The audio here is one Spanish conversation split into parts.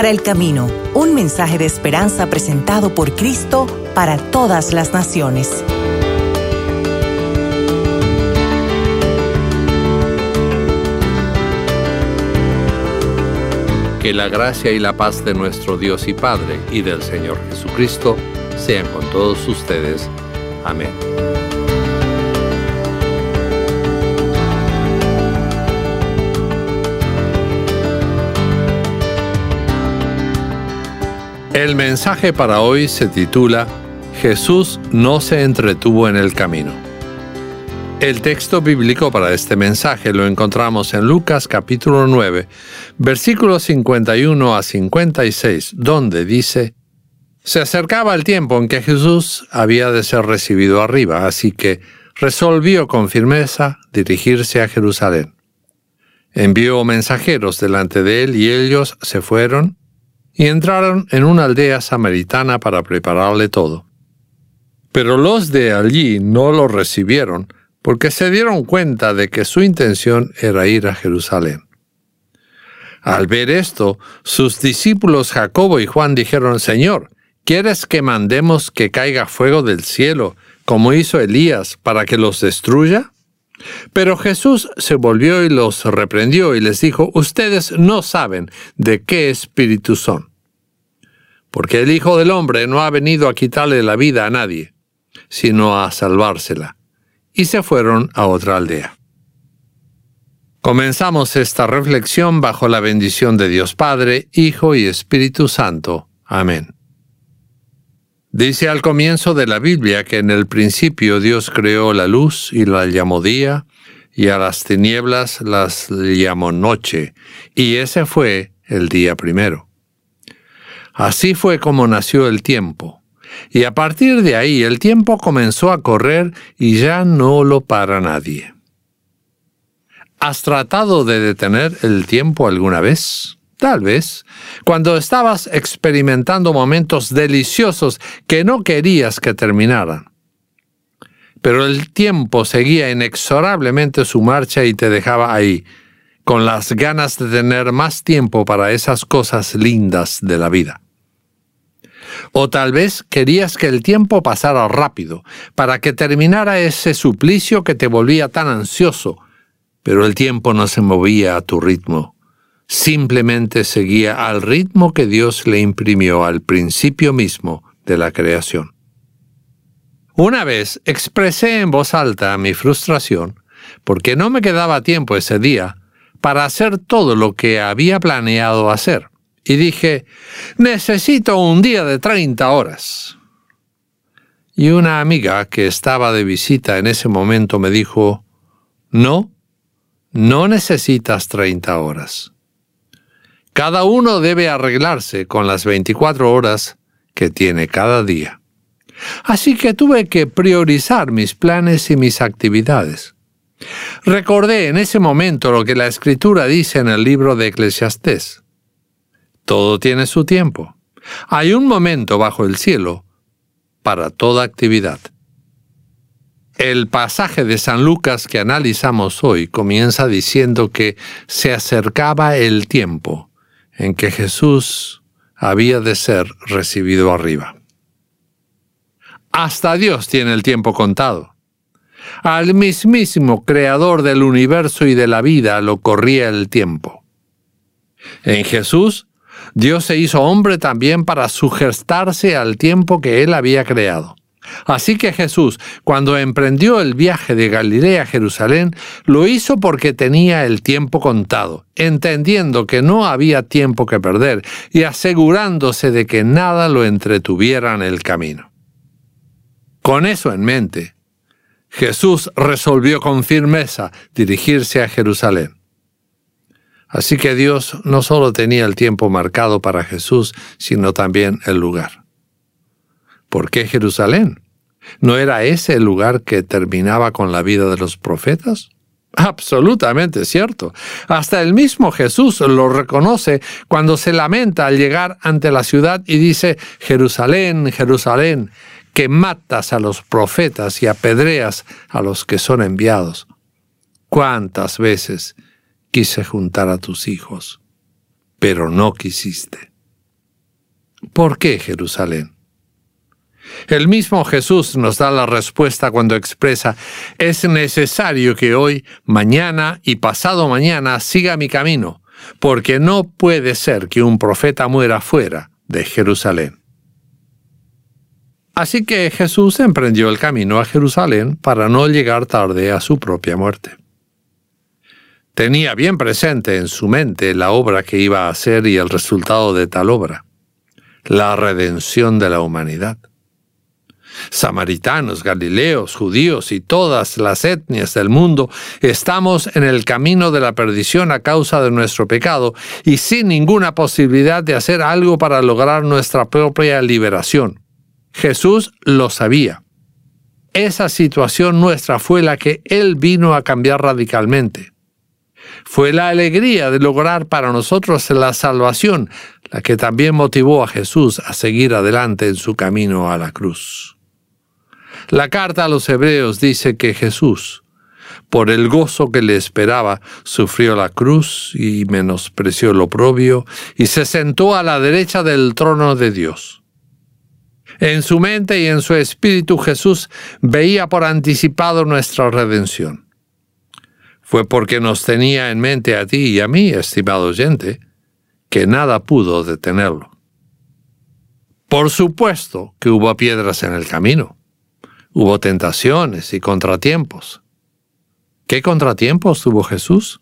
para el camino, un mensaje de esperanza presentado por Cristo para todas las naciones. Que la gracia y la paz de nuestro Dios y Padre y del Señor Jesucristo sean con todos ustedes. Amén. El mensaje para hoy se titula Jesús no se entretuvo en el camino. El texto bíblico para este mensaje lo encontramos en Lucas capítulo 9, versículos 51 a 56, donde dice, Se acercaba el tiempo en que Jesús había de ser recibido arriba, así que resolvió con firmeza dirigirse a Jerusalén. Envió mensajeros delante de él y ellos se fueron y entraron en una aldea samaritana para prepararle todo. Pero los de allí no lo recibieron, porque se dieron cuenta de que su intención era ir a Jerusalén. Al ver esto, sus discípulos Jacobo y Juan dijeron, Señor, ¿quieres que mandemos que caiga fuego del cielo, como hizo Elías, para que los destruya? Pero Jesús se volvió y los reprendió y les dijo, Ustedes no saben de qué espíritu son, porque el Hijo del Hombre no ha venido a quitarle la vida a nadie, sino a salvársela y se fueron a otra aldea. Comenzamos esta reflexión bajo la bendición de Dios Padre, Hijo y Espíritu Santo. Amén. Dice al comienzo de la Biblia que en el principio Dios creó la luz y la llamó día, y a las tinieblas las llamó noche, y ese fue el día primero. Así fue como nació el tiempo y a partir de ahí el tiempo comenzó a correr y ya no lo para nadie. ¿Has tratado de detener el tiempo alguna vez? Tal vez, cuando estabas experimentando momentos deliciosos que no querías que terminaran. Pero el tiempo seguía inexorablemente su marcha y te dejaba ahí, con las ganas de tener más tiempo para esas cosas lindas de la vida. O tal vez querías que el tiempo pasara rápido, para que terminara ese suplicio que te volvía tan ansioso, pero el tiempo no se movía a tu ritmo. Simplemente seguía al ritmo que Dios le imprimió al principio mismo de la creación. Una vez expresé en voz alta mi frustración porque no me quedaba tiempo ese día para hacer todo lo que había planeado hacer y dije, necesito un día de 30 horas. Y una amiga que estaba de visita en ese momento me dijo, no, no necesitas 30 horas. Cada uno debe arreglarse con las 24 horas que tiene cada día. Así que tuve que priorizar mis planes y mis actividades. Recordé en ese momento lo que la escritura dice en el libro de Eclesiastés. Todo tiene su tiempo. Hay un momento bajo el cielo para toda actividad. El pasaje de San Lucas que analizamos hoy comienza diciendo que se acercaba el tiempo en que Jesús había de ser recibido arriba. Hasta Dios tiene el tiempo contado. Al mismísimo creador del universo y de la vida lo corría el tiempo. En Jesús Dios se hizo hombre también para sugestarse al tiempo que él había creado. Así que Jesús, cuando emprendió el viaje de Galilea a Jerusalén, lo hizo porque tenía el tiempo contado, entendiendo que no había tiempo que perder y asegurándose de que nada lo entretuviera en el camino. Con eso en mente, Jesús resolvió con firmeza dirigirse a Jerusalén. Así que Dios no solo tenía el tiempo marcado para Jesús, sino también el lugar. ¿Por qué Jerusalén? ¿No era ese el lugar que terminaba con la vida de los profetas? Absolutamente cierto. Hasta el mismo Jesús lo reconoce cuando se lamenta al llegar ante la ciudad y dice, Jerusalén, Jerusalén, que matas a los profetas y apedreas a los que son enviados. ¿Cuántas veces quise juntar a tus hijos, pero no quisiste. ¿Por qué Jerusalén? El mismo Jesús nos da la respuesta cuando expresa, es necesario que hoy, mañana y pasado mañana siga mi camino, porque no puede ser que un profeta muera fuera de Jerusalén. Así que Jesús emprendió el camino a Jerusalén para no llegar tarde a su propia muerte. Tenía bien presente en su mente la obra que iba a hacer y el resultado de tal obra, la redención de la humanidad. Samaritanos, galileos, judíos y todas las etnias del mundo estamos en el camino de la perdición a causa de nuestro pecado y sin ninguna posibilidad de hacer algo para lograr nuestra propia liberación. Jesús lo sabía. Esa situación nuestra fue la que Él vino a cambiar radicalmente. Fue la alegría de lograr para nosotros la salvación la que también motivó a Jesús a seguir adelante en su camino a la cruz. La carta a los hebreos dice que Jesús, por el gozo que le esperaba, sufrió la cruz y menospreció lo oprobio y se sentó a la derecha del trono de Dios. En su mente y en su espíritu Jesús veía por anticipado nuestra redención fue porque nos tenía en mente a ti y a mí, estimado oyente, que nada pudo detenerlo. Por supuesto que hubo piedras en el camino, hubo tentaciones y contratiempos. ¿Qué contratiempos tuvo Jesús?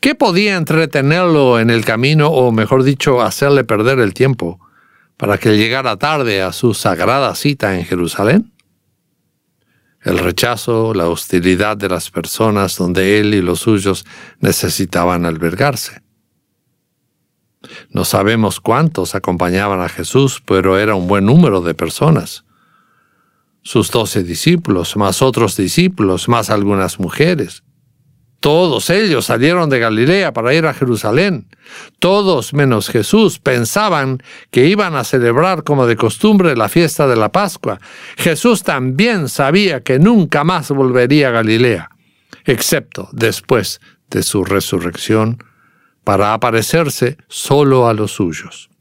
¿Qué podía entretenerlo en el camino o, mejor dicho, hacerle perder el tiempo para que llegara tarde a su sagrada cita en Jerusalén? el rechazo, la hostilidad de las personas donde él y los suyos necesitaban albergarse. No sabemos cuántos acompañaban a Jesús, pero era un buen número de personas. Sus doce discípulos, más otros discípulos, más algunas mujeres. Todos ellos salieron de Galilea para ir a Jerusalén. Todos menos Jesús pensaban que iban a celebrar como de costumbre la fiesta de la Pascua. Jesús también sabía que nunca más volvería a Galilea, excepto después de su resurrección, para aparecerse solo a los suyos.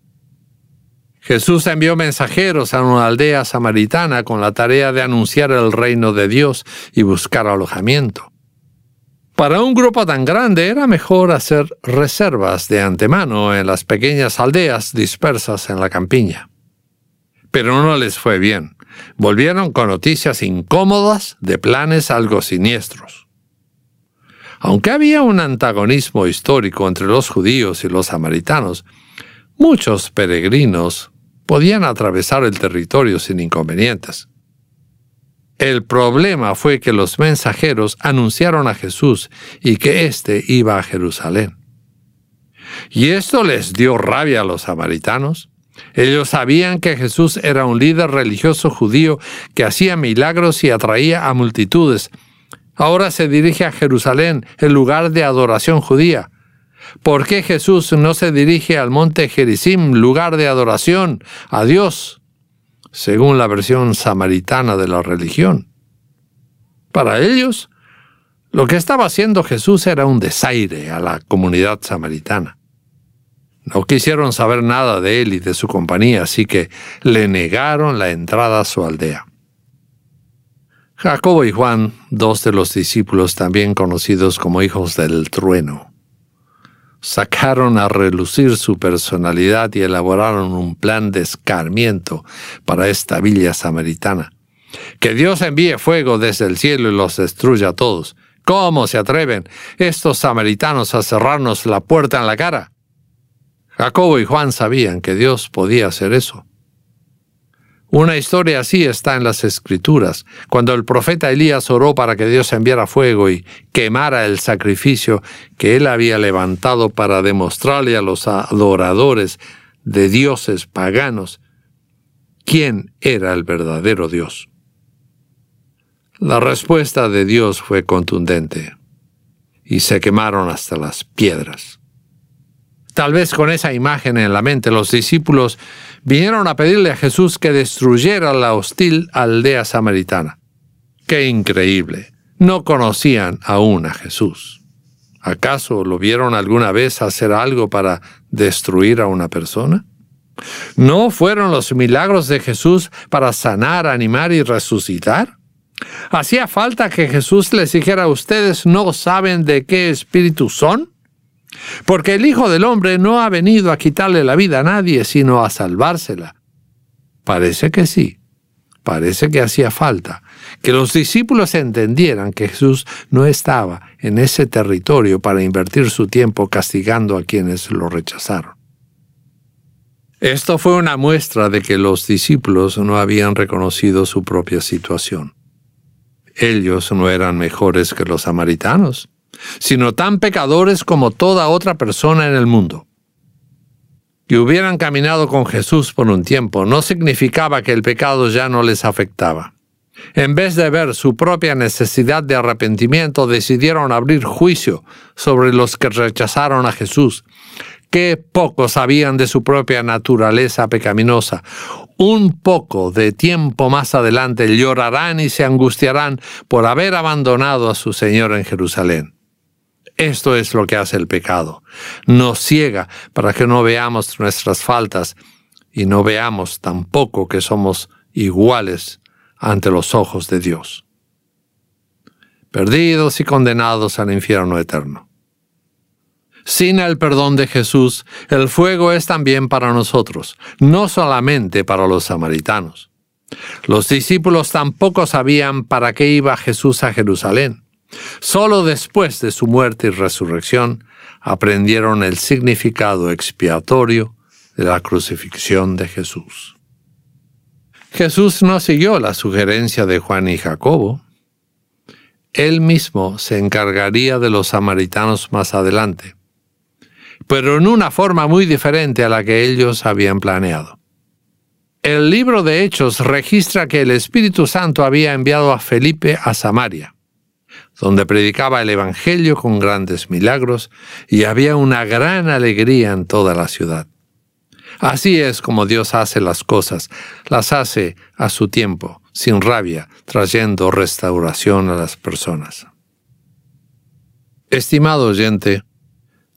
Jesús envió mensajeros a una aldea samaritana con la tarea de anunciar el reino de Dios y buscar alojamiento. Para un grupo tan grande era mejor hacer reservas de antemano en las pequeñas aldeas dispersas en la campiña. Pero no les fue bien. Volvieron con noticias incómodas de planes algo siniestros. Aunque había un antagonismo histórico entre los judíos y los samaritanos, muchos peregrinos podían atravesar el territorio sin inconvenientes. El problema fue que los mensajeros anunciaron a Jesús y que éste iba a Jerusalén. Y esto les dio rabia a los samaritanos. Ellos sabían que Jesús era un líder religioso judío que hacía milagros y atraía a multitudes. Ahora se dirige a Jerusalén, el lugar de adoración judía. ¿Por qué Jesús no se dirige al monte Gerizim, lugar de adoración a Dios? según la versión samaritana de la religión. Para ellos, lo que estaba haciendo Jesús era un desaire a la comunidad samaritana. No quisieron saber nada de él y de su compañía, así que le negaron la entrada a su aldea. Jacobo y Juan, dos de los discípulos también conocidos como hijos del trueno, sacaron a relucir su personalidad y elaboraron un plan de escarmiento para esta villa samaritana. Que Dios envíe fuego desde el cielo y los destruya a todos. ¿Cómo se atreven estos samaritanos a cerrarnos la puerta en la cara? Jacobo y Juan sabían que Dios podía hacer eso. Una historia así está en las Escrituras, cuando el profeta Elías oró para que Dios enviara fuego y quemara el sacrificio que él había levantado para demostrarle a los adoradores de dioses paganos quién era el verdadero Dios. La respuesta de Dios fue contundente y se quemaron hasta las piedras. Tal vez con esa imagen en la mente los discípulos vinieron a pedirle a Jesús que destruyera la hostil aldea samaritana. ¡Qué increíble! No conocían aún a Jesús. ¿Acaso lo vieron alguna vez hacer algo para destruir a una persona? ¿No fueron los milagros de Jesús para sanar, animar y resucitar? ¿Hacía falta que Jesús les dijera ustedes no saben de qué espíritu son? Porque el Hijo del Hombre no ha venido a quitarle la vida a nadie, sino a salvársela. Parece que sí, parece que hacía falta que los discípulos entendieran que Jesús no estaba en ese territorio para invertir su tiempo castigando a quienes lo rechazaron. Esto fue una muestra de que los discípulos no habían reconocido su propia situación. Ellos no eran mejores que los samaritanos, sino tan pecadores como toda otra persona en el mundo. Que hubieran caminado con Jesús por un tiempo no significaba que el pecado ya no les afectaba. En vez de ver su propia necesidad de arrepentimiento, decidieron abrir juicio sobre los que rechazaron a Jesús. Qué poco sabían de su propia naturaleza pecaminosa. Un poco de tiempo más adelante llorarán y se angustiarán por haber abandonado a su Señor en Jerusalén. Esto es lo que hace el pecado. Nos ciega para que no veamos nuestras faltas y no veamos tampoco que somos iguales ante los ojos de Dios, perdidos y condenados al infierno eterno. Sin el perdón de Jesús, el fuego es también para nosotros, no solamente para los samaritanos. Los discípulos tampoco sabían para qué iba Jesús a Jerusalén. Solo después de su muerte y resurrección aprendieron el significado expiatorio de la crucifixión de Jesús. Jesús no siguió la sugerencia de Juan y Jacobo. Él mismo se encargaría de los samaritanos más adelante, pero en una forma muy diferente a la que ellos habían planeado. El libro de Hechos registra que el Espíritu Santo había enviado a Felipe a Samaria, donde predicaba el Evangelio con grandes milagros y había una gran alegría en toda la ciudad. Así es como Dios hace las cosas, las hace a su tiempo, sin rabia, trayendo restauración a las personas. Estimado oyente,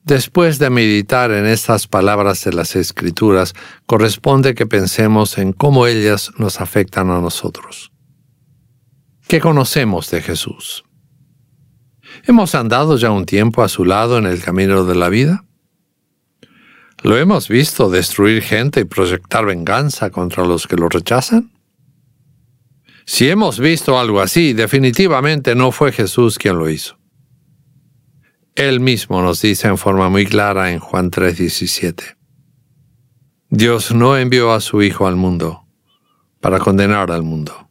después de meditar en estas palabras de las Escrituras, corresponde que pensemos en cómo ellas nos afectan a nosotros. ¿Qué conocemos de Jesús? ¿Hemos andado ya un tiempo a su lado en el camino de la vida? ¿Lo hemos visto destruir gente y proyectar venganza contra los que lo rechazan? Si hemos visto algo así, definitivamente no fue Jesús quien lo hizo. Él mismo nos dice en forma muy clara en Juan 3:17. Dios no envió a su Hijo al mundo para condenar al mundo,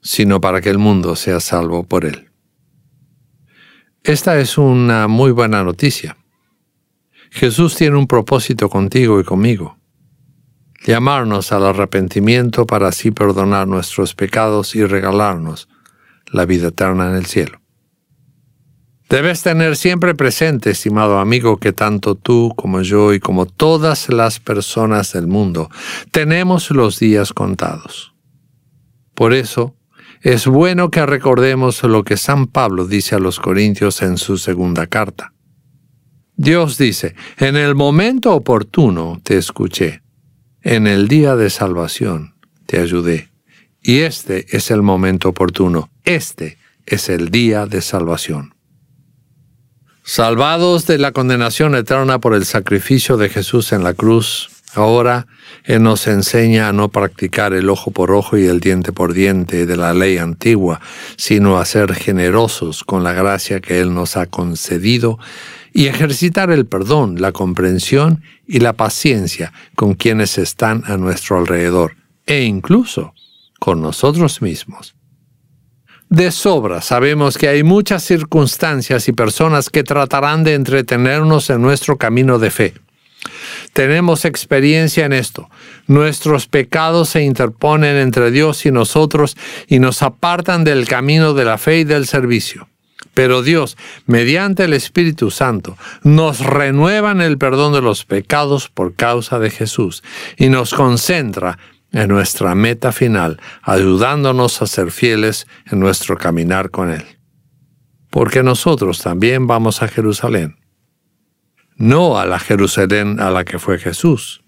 sino para que el mundo sea salvo por él. Esta es una muy buena noticia. Jesús tiene un propósito contigo y conmigo. Llamarnos al arrepentimiento para así perdonar nuestros pecados y regalarnos la vida eterna en el cielo. Debes tener siempre presente, estimado amigo, que tanto tú como yo y como todas las personas del mundo tenemos los días contados. Por eso, es bueno que recordemos lo que San Pablo dice a los Corintios en su segunda carta. Dios dice, en el momento oportuno te escuché, en el día de salvación te ayudé. Y este es el momento oportuno, este es el día de salvación. Salvados de la condenación eterna por el sacrificio de Jesús en la cruz, ahora Él nos enseña a no practicar el ojo por ojo y el diente por diente de la ley antigua, sino a ser generosos con la gracia que Él nos ha concedido y ejercitar el perdón, la comprensión y la paciencia con quienes están a nuestro alrededor e incluso con nosotros mismos. De sobra sabemos que hay muchas circunstancias y personas que tratarán de entretenernos en nuestro camino de fe. Tenemos experiencia en esto. Nuestros pecados se interponen entre Dios y nosotros y nos apartan del camino de la fe y del servicio. Pero Dios, mediante el Espíritu Santo, nos renueva en el perdón de los pecados por causa de Jesús y nos concentra en nuestra meta final, ayudándonos a ser fieles en nuestro caminar con Él. Porque nosotros también vamos a Jerusalén. No a la Jerusalén a la que fue Jesús.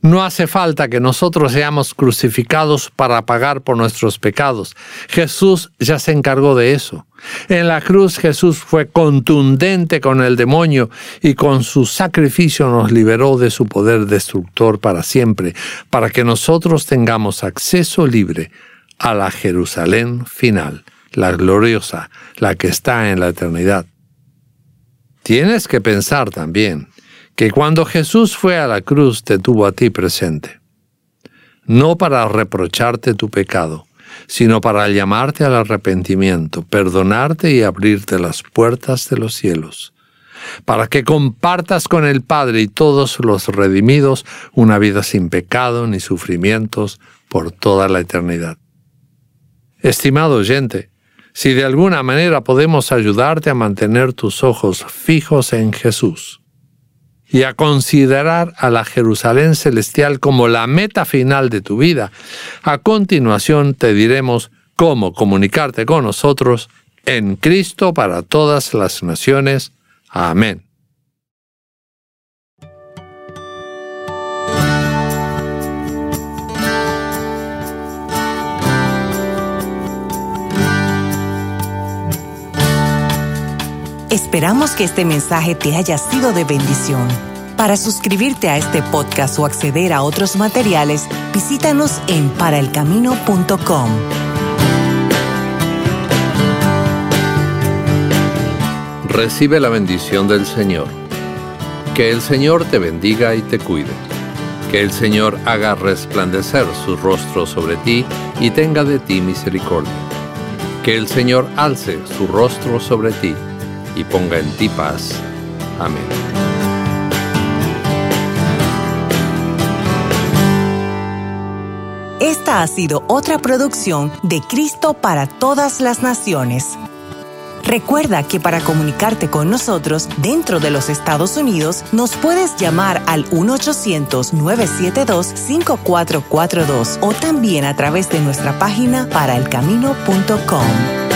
No hace falta que nosotros seamos crucificados para pagar por nuestros pecados. Jesús ya se encargó de eso. En la cruz Jesús fue contundente con el demonio y con su sacrificio nos liberó de su poder destructor para siempre, para que nosotros tengamos acceso libre a la Jerusalén final, la gloriosa, la que está en la eternidad. Tienes que pensar también que cuando Jesús fue a la cruz te tuvo a ti presente, no para reprocharte tu pecado, sino para llamarte al arrepentimiento, perdonarte y abrirte las puertas de los cielos, para que compartas con el Padre y todos los redimidos una vida sin pecado ni sufrimientos por toda la eternidad. Estimado oyente, si de alguna manera podemos ayudarte a mantener tus ojos fijos en Jesús, y a considerar a la Jerusalén celestial como la meta final de tu vida. A continuación te diremos cómo comunicarte con nosotros en Cristo para todas las naciones. Amén. Esperamos que este mensaje te haya sido de bendición. Para suscribirte a este podcast o acceder a otros materiales, visítanos en paraelcamino.com. Recibe la bendición del Señor. Que el Señor te bendiga y te cuide. Que el Señor haga resplandecer su rostro sobre ti y tenga de ti misericordia. Que el Señor alce su rostro sobre ti y ponga en ti paz. Amén. Esta ha sido otra producción de Cristo para todas las naciones. Recuerda que para comunicarte con nosotros dentro de los Estados Unidos nos puedes llamar al 1-800-972-5442 o también a través de nuestra página paraelcamino.com.